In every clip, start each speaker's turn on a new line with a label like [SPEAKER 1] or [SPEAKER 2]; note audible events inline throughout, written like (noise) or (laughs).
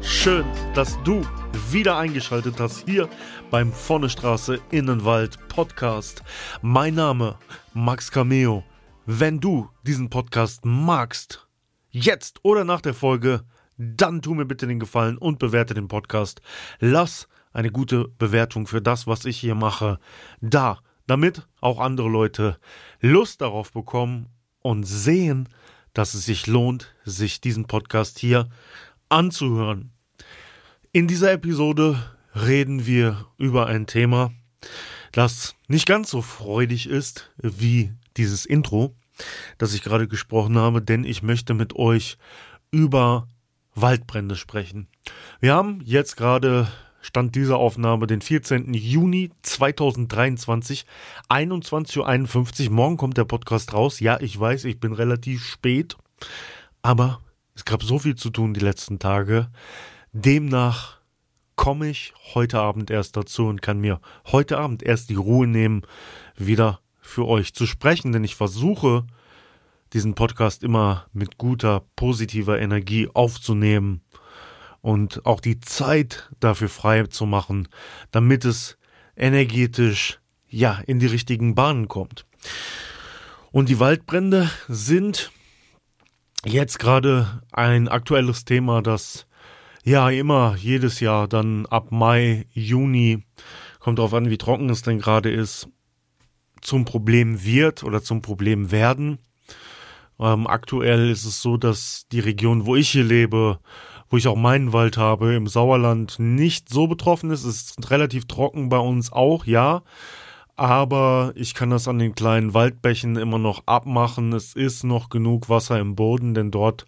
[SPEAKER 1] Schön, dass du wieder eingeschaltet hast hier beim Vonnestraße Innenwald Podcast. Mein Name Max Cameo. Wenn du diesen Podcast magst, jetzt oder nach der Folge, dann tu mir bitte den Gefallen und bewerte den Podcast. Lass eine gute Bewertung für das, was ich hier mache, da, damit auch andere Leute Lust darauf bekommen und sehen, dass es sich lohnt, sich diesen Podcast hier anzuhören. In dieser Episode reden wir über ein Thema, das nicht ganz so freudig ist wie dieses Intro, das ich gerade gesprochen habe, denn ich möchte mit euch über Waldbrände sprechen. Wir haben jetzt gerade Stand dieser Aufnahme den 14. Juni 2023, 21.51 Uhr. Morgen kommt der Podcast raus. Ja, ich weiß, ich bin relativ spät, aber es gab so viel zu tun die letzten Tage. Demnach komme ich heute Abend erst dazu und kann mir heute Abend erst die Ruhe nehmen, wieder für euch zu sprechen, denn ich versuche, diesen Podcast immer mit guter, positiver Energie aufzunehmen und auch die Zeit dafür frei zu machen, damit es energetisch ja in die richtigen Bahnen kommt. Und die Waldbrände sind Jetzt gerade ein aktuelles Thema, das ja immer jedes Jahr dann ab Mai, Juni, kommt darauf an, wie trocken es denn gerade ist, zum Problem wird oder zum Problem werden. Ähm, aktuell ist es so, dass die Region, wo ich hier lebe, wo ich auch meinen Wald habe, im Sauerland nicht so betroffen ist. Es ist relativ trocken bei uns auch, ja aber ich kann das an den kleinen Waldbächen immer noch abmachen. Es ist noch genug Wasser im Boden, denn dort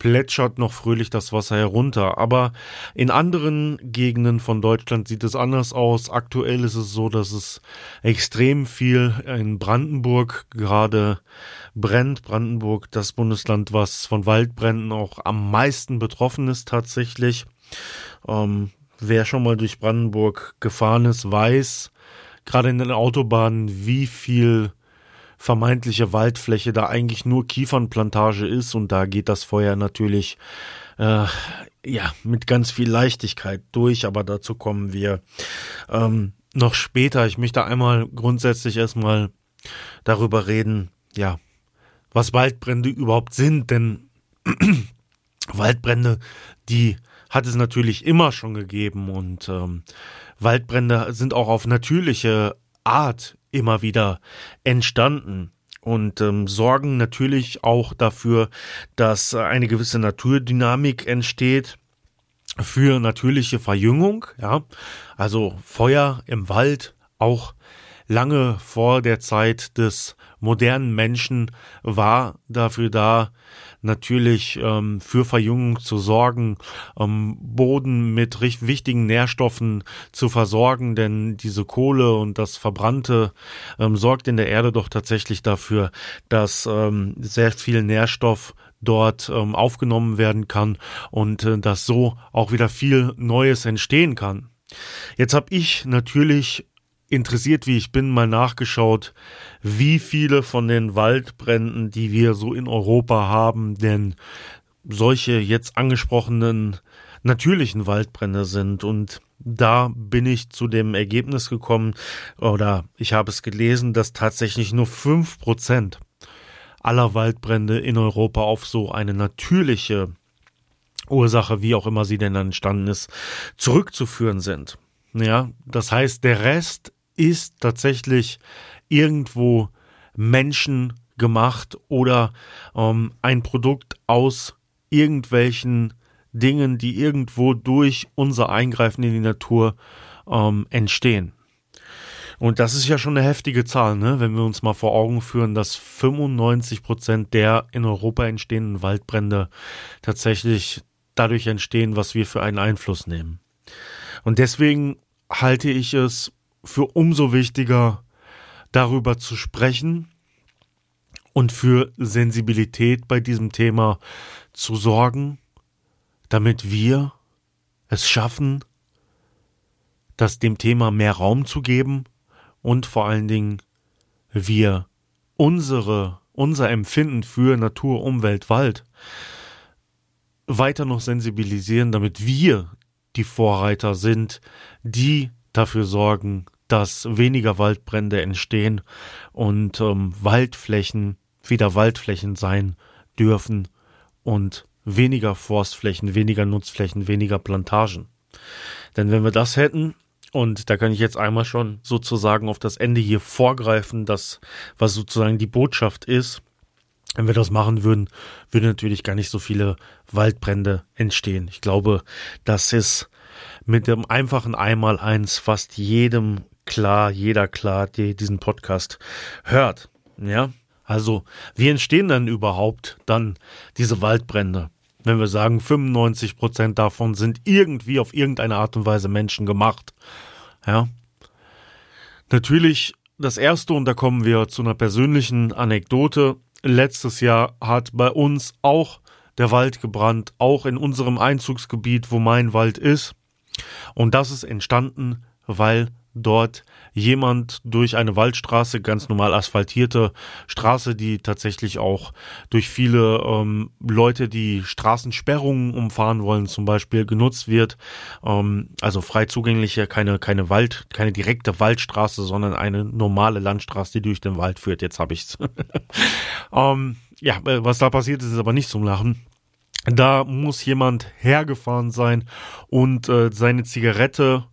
[SPEAKER 1] plätschert noch fröhlich das Wasser herunter. Aber in anderen Gegenden von Deutschland sieht es anders aus. Aktuell ist es so, dass es extrem viel in Brandenburg gerade brennt. Brandenburg, das Bundesland, was von Waldbränden auch am meisten betroffen ist tatsächlich. Ähm, wer schon mal durch Brandenburg gefahren ist, weiß, gerade in den Autobahnen, wie viel vermeintliche Waldfläche da eigentlich nur Kiefernplantage ist. Und da geht das Feuer natürlich äh, ja mit ganz viel Leichtigkeit durch, aber dazu kommen wir ähm, noch später. Ich möchte einmal grundsätzlich erstmal darüber reden, ja, was Waldbrände überhaupt sind, denn (clears throat) Waldbrände, die hat es natürlich immer schon gegeben und ähm, Waldbrände sind auch auf natürliche Art immer wieder entstanden und ähm, sorgen natürlich auch dafür, dass eine gewisse Naturdynamik entsteht für natürliche Verjüngung, ja, also Feuer im Wald auch lange vor der Zeit des modernen Menschen war dafür da, natürlich ähm, für Verjüngung zu sorgen, ähm, Boden mit wichtigen Nährstoffen zu versorgen, denn diese Kohle und das Verbrannte ähm, sorgt in der Erde doch tatsächlich dafür, dass ähm, sehr viel Nährstoff dort ähm, aufgenommen werden kann und äh, dass so auch wieder viel Neues entstehen kann. Jetzt habe ich natürlich interessiert wie ich bin, mal nachgeschaut, wie viele von den Waldbränden, die wir so in Europa haben, denn solche jetzt angesprochenen natürlichen Waldbrände sind. Und da bin ich zu dem Ergebnis gekommen, oder ich habe es gelesen, dass tatsächlich nur fünf Prozent aller Waldbrände in Europa auf so eine natürliche Ursache, wie auch immer sie denn entstanden ist, zurückzuführen sind. Ja, das heißt, der Rest ist tatsächlich irgendwo Menschen gemacht oder ähm, ein Produkt aus irgendwelchen Dingen, die irgendwo durch unser Eingreifen in die Natur ähm, entstehen. Und das ist ja schon eine heftige Zahl, ne? wenn wir uns mal vor Augen führen, dass 95 Prozent der in Europa entstehenden Waldbrände tatsächlich dadurch entstehen, was wir für einen Einfluss nehmen. Und deswegen halte ich es für umso wichtiger, darüber zu sprechen und für Sensibilität bei diesem Thema zu sorgen, damit wir es schaffen, das dem Thema mehr Raum zu geben und vor allen Dingen wir unsere, unser Empfinden für Natur, Umwelt, Wald weiter noch sensibilisieren, damit wir die Vorreiter sind, die dafür sorgen, dass weniger Waldbrände entstehen und ähm, Waldflächen wieder Waldflächen sein dürfen und weniger Forstflächen, weniger Nutzflächen, weniger Plantagen. Denn wenn wir das hätten, und da kann ich jetzt einmal schon sozusagen auf das Ende hier vorgreifen, das, was sozusagen die Botschaft ist, wenn wir das machen würden, würden natürlich gar nicht so viele Waldbrände entstehen. Ich glaube, das ist mit dem einfachen Einmaleins fast jedem klar, jeder klar, der diesen Podcast hört. Ja, also wie entstehen denn überhaupt dann diese Waldbrände? Wenn wir sagen, 95 Prozent davon sind irgendwie auf irgendeine Art und Weise Menschen gemacht. Ja. Natürlich das erste, und da kommen wir zu einer persönlichen Anekdote. Letztes Jahr hat bei uns auch der Wald gebrannt, auch in unserem Einzugsgebiet, wo mein Wald ist. Und das ist entstanden, weil dort jemand durch eine Waldstraße, ganz normal asphaltierte Straße, die tatsächlich auch durch viele ähm, Leute, die Straßensperrungen umfahren wollen, zum Beispiel genutzt wird. Ähm, also frei zugängliche, keine, keine Wald, keine direkte Waldstraße, sondern eine normale Landstraße, die durch den Wald führt. Jetzt habe ich's. (laughs) ähm, ja, äh, was da passiert ist, ist aber nicht zum Lachen. Da muss jemand hergefahren sein und äh, seine Zigarette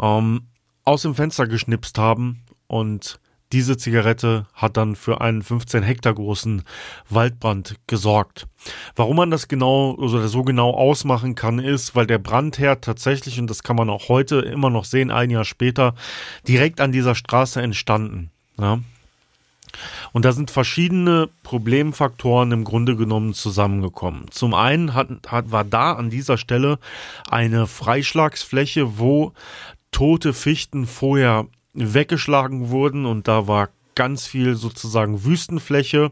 [SPEAKER 1] ähm, aus dem Fenster geschnipst haben und diese Zigarette hat dann für einen 15 Hektar großen Waldbrand gesorgt. Warum man das genau oder so genau ausmachen kann, ist, weil der Brandherd tatsächlich, und das kann man auch heute immer noch sehen, ein Jahr später, direkt an dieser Straße entstanden. Ja. Und da sind verschiedene Problemfaktoren im Grunde genommen zusammengekommen. Zum einen hat, hat, war da an dieser Stelle eine Freischlagsfläche, wo tote Fichten vorher weggeschlagen wurden und da war ganz viel sozusagen Wüstenfläche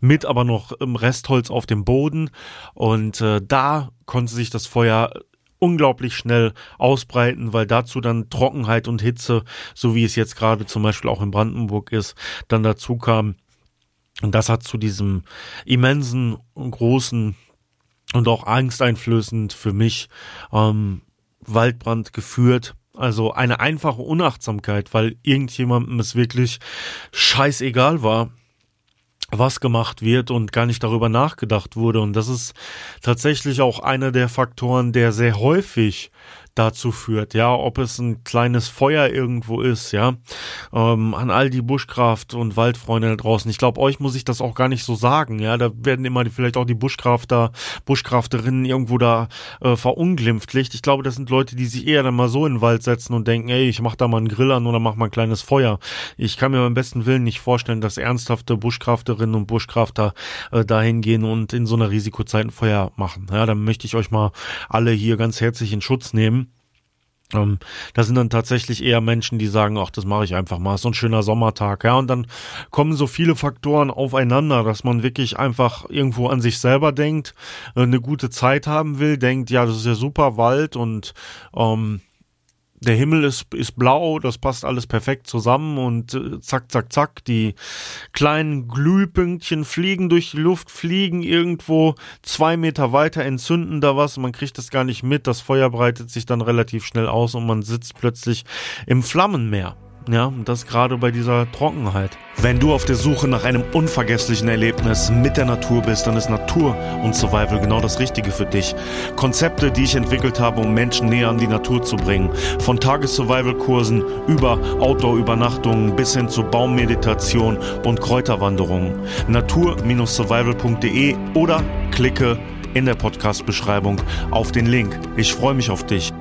[SPEAKER 1] mit aber noch Restholz auf dem Boden und äh, da konnte sich das Feuer unglaublich schnell ausbreiten, weil dazu dann Trockenheit und Hitze, so wie es jetzt gerade zum Beispiel auch in Brandenburg ist, dann dazu kam. Und das hat zu diesem immensen, großen und auch angsteinflößend für mich ähm, Waldbrand geführt. Also eine einfache Unachtsamkeit, weil irgendjemandem es wirklich scheißegal war, was gemacht wird und gar nicht darüber nachgedacht wurde. Und das ist tatsächlich auch einer der Faktoren, der sehr häufig dazu führt, ja, ob es ein kleines Feuer irgendwo ist, ja, ähm, an all die Buschkraft und Waldfreunde da draußen. Ich glaube, euch muss ich das auch gar nicht so sagen, ja, da werden immer die, vielleicht auch die Buschkrafter, Buschkrafterinnen irgendwo da äh, verunglimpflicht. Ich glaube, das sind Leute, die sich eher dann mal so in den Wald setzen und denken, ey, ich mach da mal einen Grill an oder mach mal ein kleines Feuer. Ich kann mir beim besten Willen nicht vorstellen, dass ernsthafte Buschkrafterinnen und Buschkrafter äh, dahin gehen und in so einer Risikozeit ein Feuer machen. Ja, dann möchte ich euch mal alle hier ganz herzlich in Schutz nehmen. Ähm, da sind dann tatsächlich eher Menschen, die sagen, ach, das mache ich einfach mal, so ein schöner Sommertag, ja, und dann kommen so viele Faktoren aufeinander, dass man wirklich einfach irgendwo an sich selber denkt, äh, eine gute Zeit haben will, denkt, ja, das ist ja super Wald und ähm, der Himmel ist, ist blau, das passt alles perfekt zusammen und äh, zack, zack, zack, die kleinen Glühpünktchen fliegen durch die Luft, fliegen irgendwo zwei Meter weiter, entzünden da was, man kriegt das gar nicht mit, das Feuer breitet sich dann relativ schnell aus und man sitzt plötzlich im Flammenmeer. Ja, und das gerade bei dieser Trockenheit.
[SPEAKER 2] Wenn du auf der Suche nach einem unvergesslichen Erlebnis mit der Natur bist, dann ist Natur und Survival genau das Richtige für dich. Konzepte, die ich entwickelt habe, um Menschen näher an die Natur zu bringen. Von Tages-Survival-Kursen über Outdoor-Übernachtungen bis hin zu Baummeditation und Kräuterwanderungen. Natur-survival.de oder klicke in der Podcast-Beschreibung auf den Link. Ich freue mich auf dich.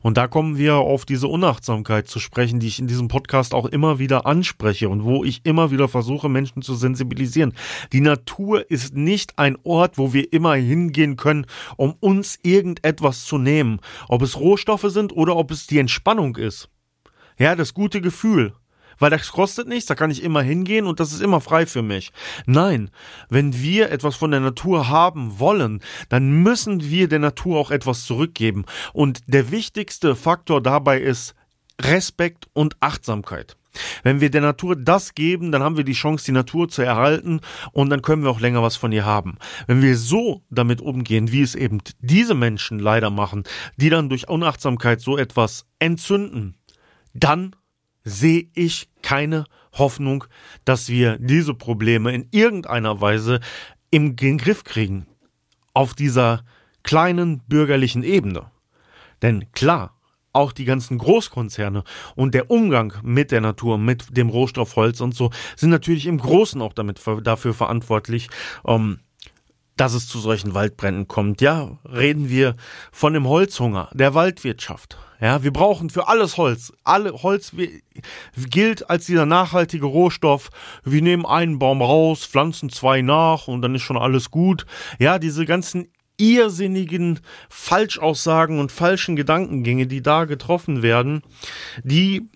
[SPEAKER 2] Und da kommen wir auf diese Unachtsamkeit zu sprechen, die ich in diesem Podcast auch immer wieder anspreche und wo ich immer wieder versuche, Menschen zu sensibilisieren. Die Natur ist nicht ein Ort, wo wir immer hingehen können, um uns irgendetwas zu nehmen. Ob es Rohstoffe sind oder ob es die Entspannung ist. Ja, das gute Gefühl weil das kostet nichts, da kann ich immer hingehen und das ist immer frei für mich. Nein, wenn wir etwas von der Natur haben wollen, dann müssen wir der Natur auch etwas zurückgeben. Und der wichtigste Faktor dabei ist Respekt und Achtsamkeit. Wenn wir der Natur das geben, dann haben wir die Chance, die Natur zu erhalten und dann können wir auch länger was von ihr haben. Wenn wir so damit umgehen, wie es eben diese Menschen leider machen, die dann durch Unachtsamkeit so etwas entzünden, dann sehe ich keine Hoffnung, dass wir diese Probleme in irgendeiner Weise im Griff kriegen. Auf dieser kleinen bürgerlichen Ebene. Denn klar, auch die ganzen Großkonzerne und der Umgang mit der Natur, mit dem Rohstoff Holz und so, sind natürlich im Großen auch damit dafür verantwortlich, ähm, dass es zu solchen Waldbränden kommt. Ja, reden wir von dem Holzhunger, der Waldwirtschaft. Ja, wir brauchen für alles Holz. Alle Holz gilt als dieser nachhaltige Rohstoff. Wir nehmen einen Baum raus, pflanzen zwei nach und dann ist schon alles gut. Ja, diese ganzen irrsinnigen Falschaussagen und falschen Gedankengänge, die da getroffen werden, die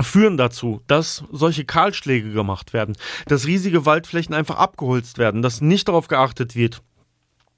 [SPEAKER 2] führen dazu, dass solche Kahlschläge gemacht werden, dass riesige Waldflächen einfach abgeholzt werden, dass nicht darauf geachtet wird,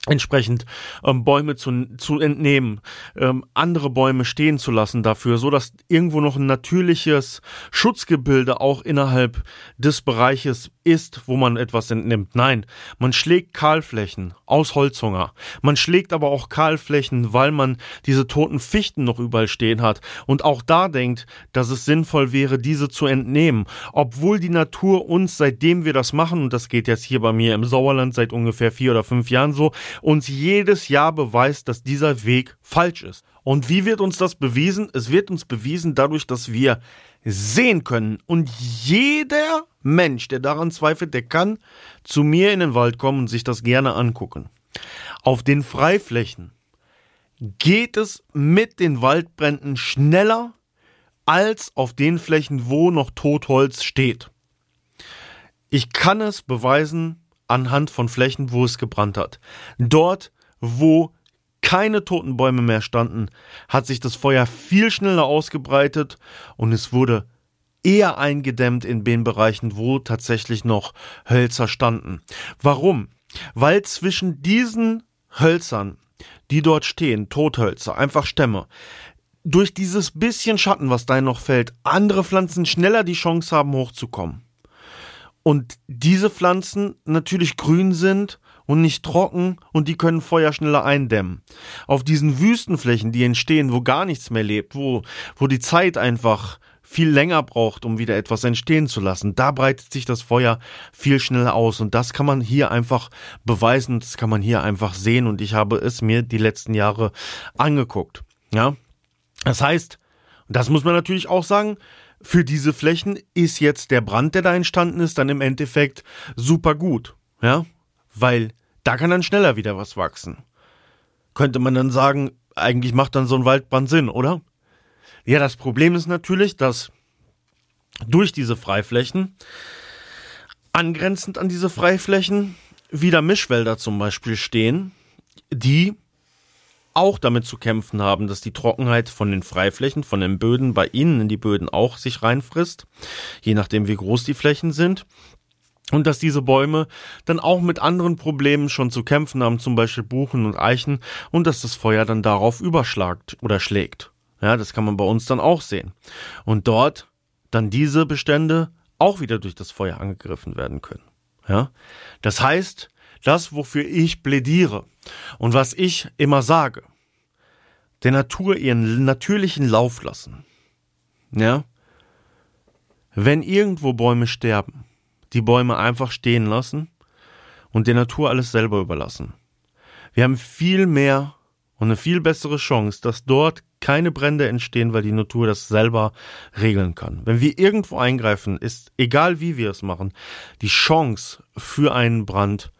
[SPEAKER 2] entsprechend ähm, Bäume zu, zu entnehmen, ähm, andere Bäume stehen zu lassen dafür, so dass irgendwo noch ein natürliches Schutzgebilde auch innerhalb des Bereiches ist, wo man etwas entnimmt. Nein, man schlägt Kahlflächen aus Holzhunger. Man schlägt aber auch Kahlflächen, weil man diese toten Fichten noch überall stehen hat und auch da denkt, dass es sinnvoll wäre, diese zu entnehmen, obwohl die Natur uns, seitdem wir das machen, und das geht jetzt hier bei mir im Sauerland seit ungefähr vier oder fünf Jahren so, uns jedes Jahr beweist, dass dieser Weg falsch ist. Und wie wird uns das bewiesen? Es wird uns bewiesen dadurch, dass wir sehen können. Und jeder Mensch, der daran zweifelt, der kann zu mir in den Wald kommen und sich das gerne angucken. Auf den Freiflächen geht es mit den Waldbränden schneller als auf den Flächen, wo noch Totholz steht. Ich kann es beweisen anhand von Flächen, wo es gebrannt hat. Dort, wo keine toten Bäume mehr standen, hat sich das Feuer viel schneller ausgebreitet und es wurde eher eingedämmt in den Bereichen, wo tatsächlich noch Hölzer standen. Warum? Weil zwischen diesen Hölzern, die dort stehen, Tothölzer, einfach Stämme, durch dieses bisschen Schatten, was da noch fällt, andere Pflanzen schneller die Chance haben, hochzukommen. Und diese Pflanzen natürlich grün sind und nicht trocken und die können Feuer schneller eindämmen. Auf diesen Wüstenflächen, die entstehen, wo gar nichts mehr lebt, wo, wo die Zeit einfach viel länger braucht, um wieder etwas entstehen zu lassen. Da breitet sich das Feuer viel schneller aus und das kann man hier einfach beweisen, das kann man hier einfach sehen und ich habe es mir die letzten Jahre angeguckt. Ja, das heißt, das muss man natürlich auch sagen, für diese Flächen ist jetzt der Brand, der da entstanden ist, dann im Endeffekt super gut. Ja, weil da kann dann schneller wieder was wachsen. Könnte man dann sagen, eigentlich macht dann so ein Waldbrand Sinn, oder? Ja, das Problem ist natürlich, dass durch diese Freiflächen, angrenzend an diese Freiflächen, wieder Mischwälder zum Beispiel stehen, die auch damit zu kämpfen haben, dass die Trockenheit von den Freiflächen, von den Böden bei ihnen in die Böden auch sich reinfrisst, je nachdem wie groß die Flächen sind und dass diese Bäume dann auch mit anderen Problemen schon zu kämpfen haben, zum Beispiel Buchen und Eichen, und dass das Feuer dann darauf überschlagt oder schlägt. Ja, das kann man bei uns dann auch sehen. Und dort dann diese Bestände auch wieder durch das Feuer angegriffen werden können. Ja, das heißt, das, wofür ich plädiere und was ich immer sage, der Natur ihren natürlichen Lauf lassen. Ja, wenn irgendwo Bäume sterben, die Bäume einfach stehen lassen und der Natur alles selber überlassen. Wir haben viel mehr und eine viel bessere Chance, dass dort keine Brände entstehen, weil die Natur das selber regeln kann. Wenn wir irgendwo eingreifen, ist, egal wie wir es machen, die Chance für einen Brand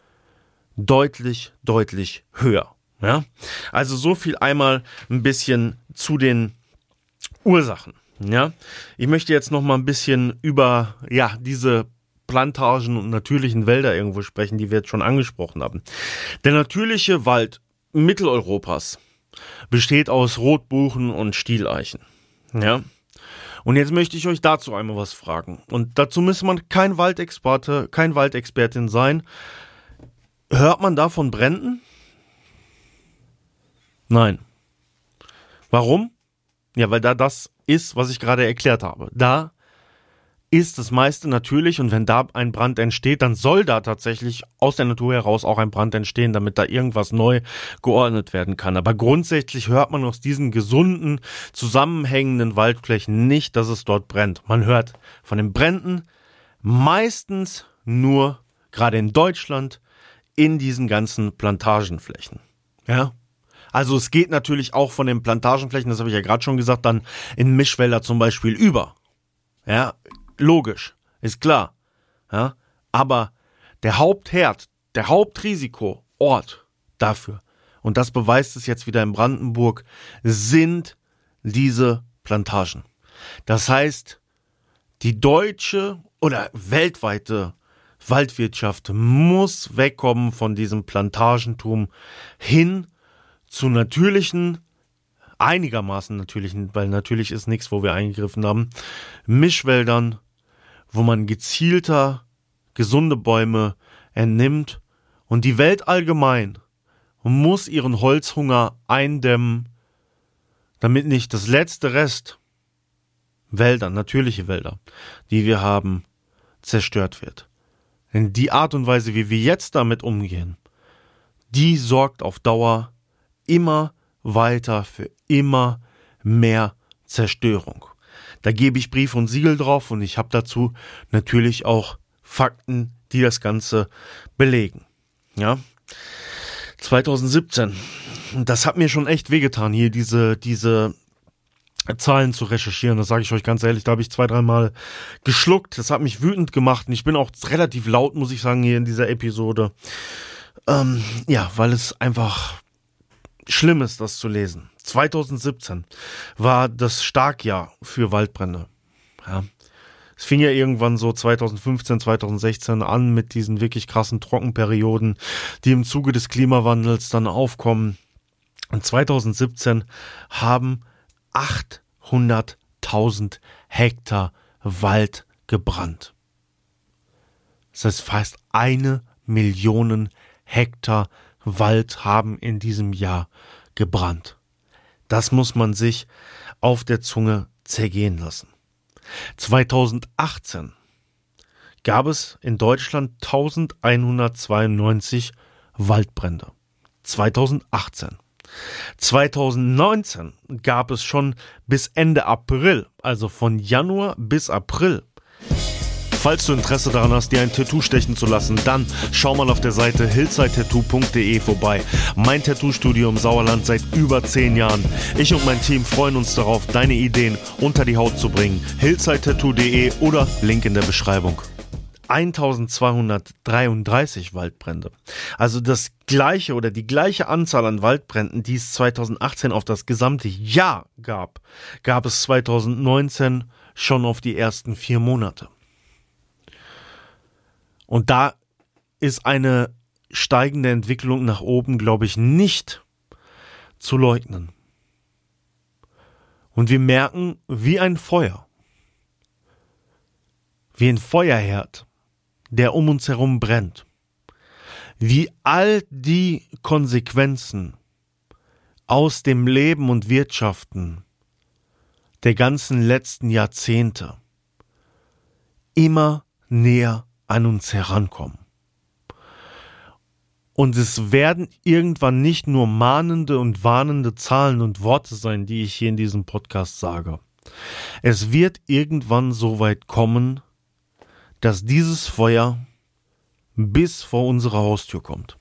[SPEAKER 2] deutlich, deutlich höher. Ja, also so viel einmal ein bisschen zu den Ursachen. Ja, ich möchte jetzt noch mal ein bisschen über ja diese Plantagen und natürlichen Wälder irgendwo sprechen, die wir jetzt schon angesprochen haben. Der natürliche Wald Mitteleuropas besteht aus Rotbuchen und Stieleichen. Ja. Und jetzt möchte ich euch dazu einmal was fragen. Und dazu muss man kein Waldexperte, kein Waldexpertin sein. Hört man da von Bränden? Nein. Warum? Ja, weil da das ist, was ich gerade erklärt habe. Da ist das meiste natürlich und wenn da ein Brand entsteht, dann soll da tatsächlich aus der Natur heraus auch ein Brand entstehen, damit da irgendwas neu geordnet werden kann. Aber grundsätzlich hört man aus diesen gesunden, zusammenhängenden Waldflächen nicht, dass es dort brennt. Man hört von den Bränden meistens nur, gerade in Deutschland, in diesen ganzen Plantagenflächen. Ja, also es geht natürlich auch von den Plantagenflächen, das habe ich ja gerade schon gesagt, dann in Mischwälder zum Beispiel über. Ja, logisch, ist klar. Ja, aber der Hauptherd, der Hauptrisikoort dafür, und das beweist es jetzt wieder in Brandenburg, sind diese Plantagen. Das heißt, die deutsche oder weltweite Waldwirtschaft muss wegkommen von diesem Plantagentum hin zu natürlichen, einigermaßen natürlichen, weil natürlich ist nichts, wo wir eingegriffen haben, Mischwäldern, wo man gezielter gesunde Bäume entnimmt und die Welt allgemein muss ihren Holzhunger eindämmen, damit nicht das letzte Rest Wälder, natürliche Wälder, die wir haben, zerstört wird. Denn die Art und Weise, wie wir jetzt damit umgehen, die sorgt auf Dauer immer weiter für immer mehr Zerstörung. Da gebe ich Brief und Siegel drauf und ich habe dazu natürlich auch Fakten, die das Ganze belegen. Ja. 2017. Das hat mir schon echt wehgetan, hier diese, diese Zahlen zu recherchieren. Das sage ich euch ganz ehrlich. Da habe ich zwei, dreimal geschluckt. Das hat mich wütend gemacht. Und ich bin auch relativ laut, muss ich sagen, hier in dieser Episode. Ähm, ja, weil es einfach schlimm ist, das zu lesen. 2017 war das Starkjahr für Waldbrände. Ja. Es fing ja irgendwann so 2015, 2016 an mit diesen wirklich krassen Trockenperioden, die im Zuge des Klimawandels dann aufkommen. Und 2017 haben 800.000 Hektar Wald gebrannt. Das heißt fast eine Million Hektar Wald haben in diesem Jahr gebrannt. Das muss man sich auf der Zunge zergehen lassen. 2018 gab es in Deutschland 1192 Waldbrände. 2018. 2019 gab es schon bis Ende April, also von Januar bis April, Falls du Interesse daran hast, dir ein Tattoo stechen zu lassen, dann schau mal auf der Seite hillsidetattoo.de vorbei. Mein Tattoo-Studio im Sauerland seit über 10 Jahren. Ich und mein Team freuen uns darauf, deine Ideen unter die Haut zu bringen. hillsidetattoo.de oder Link in der Beschreibung. 1233 Waldbrände. Also das gleiche oder die gleiche Anzahl an Waldbränden, die es 2018 auf das gesamte Jahr gab, gab es 2019 schon auf die ersten vier Monate. Und da ist eine steigende Entwicklung nach oben, glaube ich, nicht zu leugnen. Und wir merken, wie ein Feuer, wie ein Feuerherd, der um uns herum brennt, wie all die Konsequenzen aus dem Leben und Wirtschaften der ganzen letzten Jahrzehnte immer näher an uns herankommen. Und es werden irgendwann nicht nur mahnende und warnende Zahlen und Worte sein, die ich hier in diesem Podcast sage. Es wird irgendwann so weit kommen, dass dieses Feuer bis vor unsere Haustür kommt.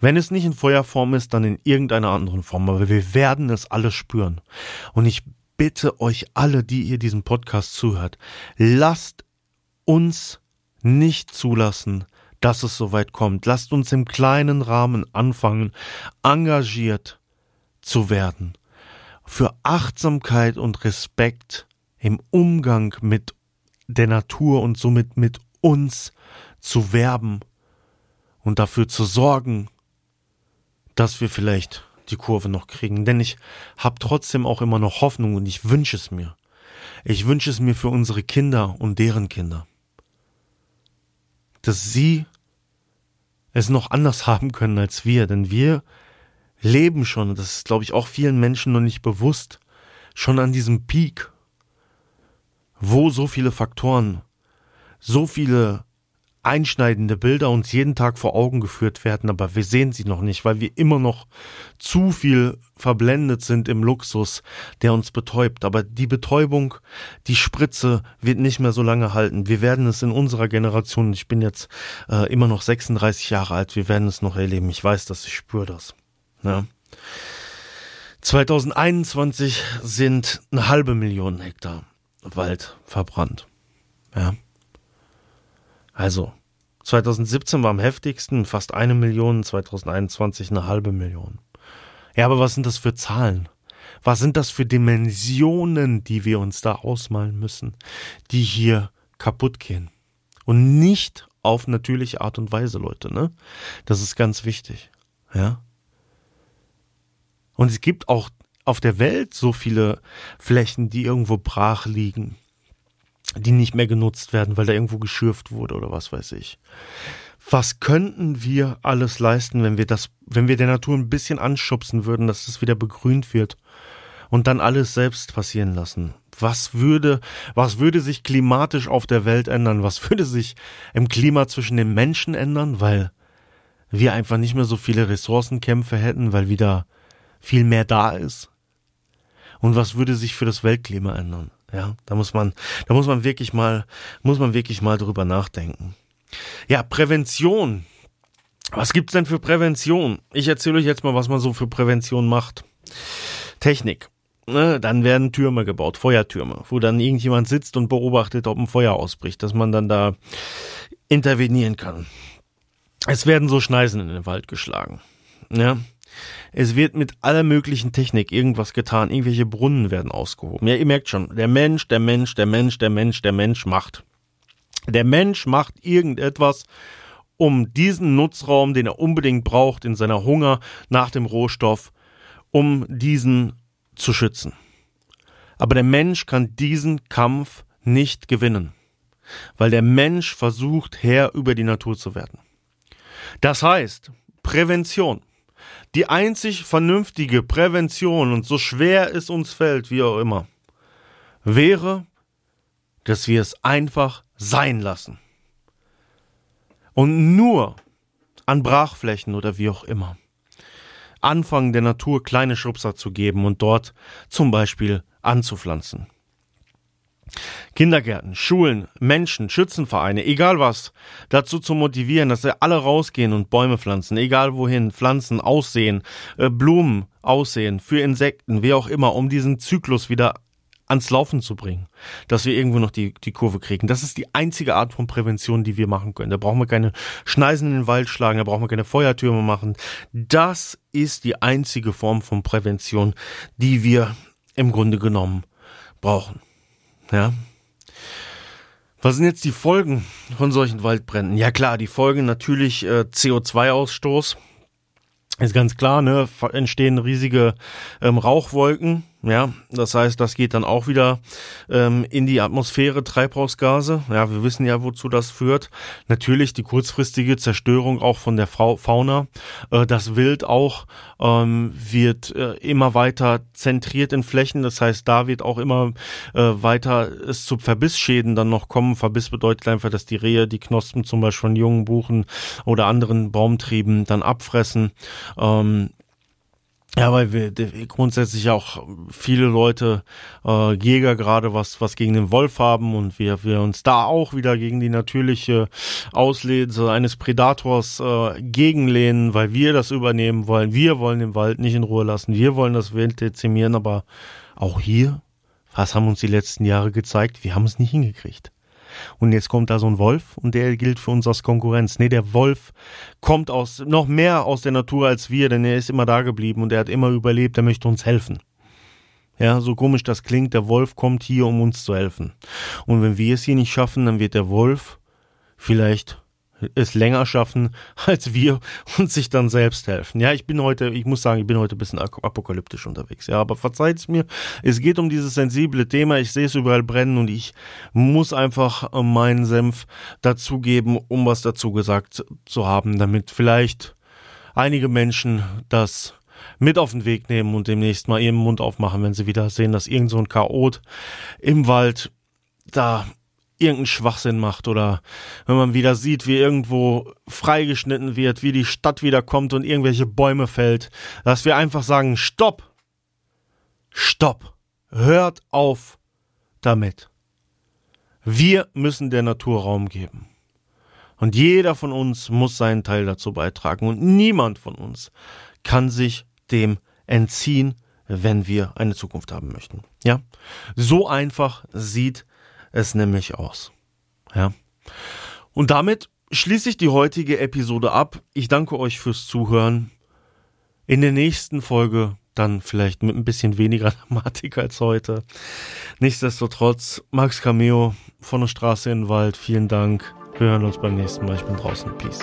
[SPEAKER 2] Wenn es nicht in Feuerform ist, dann in irgendeiner anderen Form, aber wir werden es alle spüren. Und ich bitte euch alle, die ihr diesen Podcast zuhört, lasst uns nicht zulassen, dass es soweit kommt. Lasst uns im kleinen Rahmen anfangen, engagiert zu werden. Für Achtsamkeit und Respekt im Umgang mit der Natur und somit mit uns zu werben und dafür zu sorgen, dass wir vielleicht die Kurve noch kriegen. Denn ich habe trotzdem auch immer noch Hoffnung und ich wünsche es mir. Ich wünsche es mir für unsere Kinder und deren Kinder. Dass sie es noch anders (laughs) haben können als wir, denn wir leben schon, das ist glaube ich auch vielen Menschen noch nicht bewusst, schon an diesem Peak, wo so viele Faktoren, so viele einschneidende Bilder uns jeden Tag vor Augen geführt werden, aber wir sehen sie noch nicht, weil wir immer noch zu viel verblendet sind im Luxus, der uns betäubt. Aber die Betäubung, die Spritze wird nicht mehr so lange halten. Wir werden es in unserer Generation, ich bin jetzt äh, immer noch 36 Jahre alt, wir werden es noch erleben. Ich weiß das, ich spüre das. Ja. 2021 sind eine halbe Million Hektar Wald verbrannt. Ja. Also, 2017 war am heftigsten, fast eine Million, 2021 eine halbe Million. Ja, aber was sind das für Zahlen? Was sind das für Dimensionen, die wir uns da ausmalen müssen, die hier kaputt gehen? Und nicht auf natürliche Art und Weise, Leute, ne? Das ist ganz wichtig, ja? Und es gibt auch auf der Welt so viele Flächen, die irgendwo brach liegen die nicht mehr genutzt werden, weil da irgendwo geschürft wurde oder was weiß ich. Was könnten wir alles leisten, wenn wir das, wenn wir der Natur ein bisschen anschubsen würden, dass es wieder begrünt wird und dann alles selbst passieren lassen? Was würde, was würde sich klimatisch auf der Welt ändern? Was würde sich im Klima zwischen den Menschen ändern? Weil wir einfach nicht mehr so viele Ressourcenkämpfe hätten, weil wieder viel mehr da ist. Und was würde sich für das Weltklima ändern? Ja, da muss man, da muss man wirklich mal, muss man wirklich mal drüber nachdenken. Ja, Prävention. Was gibt's denn für Prävention? Ich erzähle euch jetzt mal, was man so für Prävention macht. Technik. Ne, dann werden Türme gebaut, Feuertürme, wo dann irgendjemand sitzt und beobachtet, ob ein Feuer ausbricht, dass man dann da intervenieren kann. Es werden so Schneisen in den Wald geschlagen. Ja. Es wird mit aller möglichen Technik irgendwas getan. Irgendwelche Brunnen werden ausgehoben. Ja, ihr merkt schon, der Mensch, der Mensch, der Mensch, der Mensch, der Mensch macht. Der Mensch macht irgendetwas, um diesen Nutzraum, den er unbedingt braucht, in seiner Hunger nach dem Rohstoff, um diesen zu schützen. Aber der Mensch kann diesen Kampf nicht gewinnen, weil der Mensch versucht, Herr über die Natur zu werden. Das heißt, Prävention. Die einzig vernünftige Prävention, und so schwer es uns fällt, wie auch immer, wäre, dass wir es einfach sein lassen. Und nur an Brachflächen oder wie auch immer anfangen der Natur kleine Schubser zu geben und dort zum Beispiel anzupflanzen. Kindergärten, Schulen, Menschen, Schützenvereine, egal was, dazu zu motivieren, dass sie alle rausgehen und Bäume pflanzen, egal wohin, Pflanzen aussehen, äh, Blumen aussehen, für Insekten, wie auch immer, um diesen Zyklus wieder ans Laufen zu bringen, dass wir irgendwo noch die, die Kurve kriegen. Das ist die einzige Art von Prävention, die wir machen können. Da brauchen wir keine Schneisen in den Wald schlagen, da brauchen wir keine Feuertürme machen. Das ist die einzige Form von Prävention, die wir im Grunde genommen brauchen. Ja. Was sind jetzt die Folgen von solchen Waldbränden? Ja klar, die Folgen natürlich äh, CO2-Ausstoß. Ist ganz klar, ne? Entstehen riesige ähm, Rauchwolken, ja, das heißt, das geht dann auch wieder ähm, in die Atmosphäre, Treibhausgase. Ja, wir wissen ja, wozu das führt. Natürlich die kurzfristige Zerstörung auch von der Fauna. Äh, das Wild auch ähm, wird äh, immer weiter zentriert in Flächen. Das heißt, da wird auch immer äh, weiter es zu Verbissschäden dann noch kommen. Verbiss bedeutet einfach, dass die Rehe die Knospen zum Beispiel von jungen Buchen oder anderen Baumtrieben dann abfressen. Ähm, ja, weil wir grundsätzlich auch viele Leute, äh, Jäger gerade was, was gegen den Wolf haben und wir, wir uns da auch wieder gegen die natürliche Auslese eines Predators äh, gegenlehnen, weil wir das übernehmen wollen. Wir wollen den Wald nicht in Ruhe lassen. Wir wollen das Wild dezimieren, aber auch hier, was haben uns die letzten Jahre gezeigt? Wir haben es nicht hingekriegt. Und jetzt kommt da so ein Wolf und der gilt für uns als Konkurrenz. Nee, der Wolf kommt aus, noch mehr aus der Natur als wir, denn er ist immer da geblieben und er hat immer überlebt, er möchte uns helfen. Ja, so komisch das klingt, der Wolf kommt hier, um uns zu helfen. Und wenn wir es hier nicht schaffen, dann wird der Wolf vielleicht es länger schaffen (laughs) als wir und sich dann selbst helfen. Ja, ich bin heute, ich muss sagen, ich bin heute ein bisschen apokalyptisch unterwegs. Ja, aber verzeiht's mir, es geht um dieses sensible Thema. Ich sehe es überall brennen und ich muss einfach meinen Senf dazugeben, um was dazu gesagt zu haben, damit vielleicht einige Menschen das mit auf den Weg nehmen und demnächst mal ihren Mund aufmachen, wenn sie wieder sehen, dass irgend so ein Chaot im Wald da irgendeinen Schwachsinn macht oder wenn man wieder sieht, wie irgendwo freigeschnitten wird, wie die Stadt wieder kommt und irgendwelche Bäume fällt, dass wir einfach sagen, stopp, stopp, hört auf damit. Wir müssen der Natur Raum geben. Und jeder von uns muss seinen Teil dazu beitragen und niemand von uns kann sich dem entziehen, wenn wir eine Zukunft haben möchten. Ja? So einfach sieht es nämlich aus. Ja? Und damit schließe ich die heutige Episode ab. Ich danke euch fürs Zuhören. In der nächsten Folge dann vielleicht mit ein bisschen weniger (laughs) Dramatik als heute. Nichtsdestotrotz, Max Cameo von der Straße in den Wald, vielen Dank. Wir hören uns beim nächsten Mal. Ich bin draußen. Peace.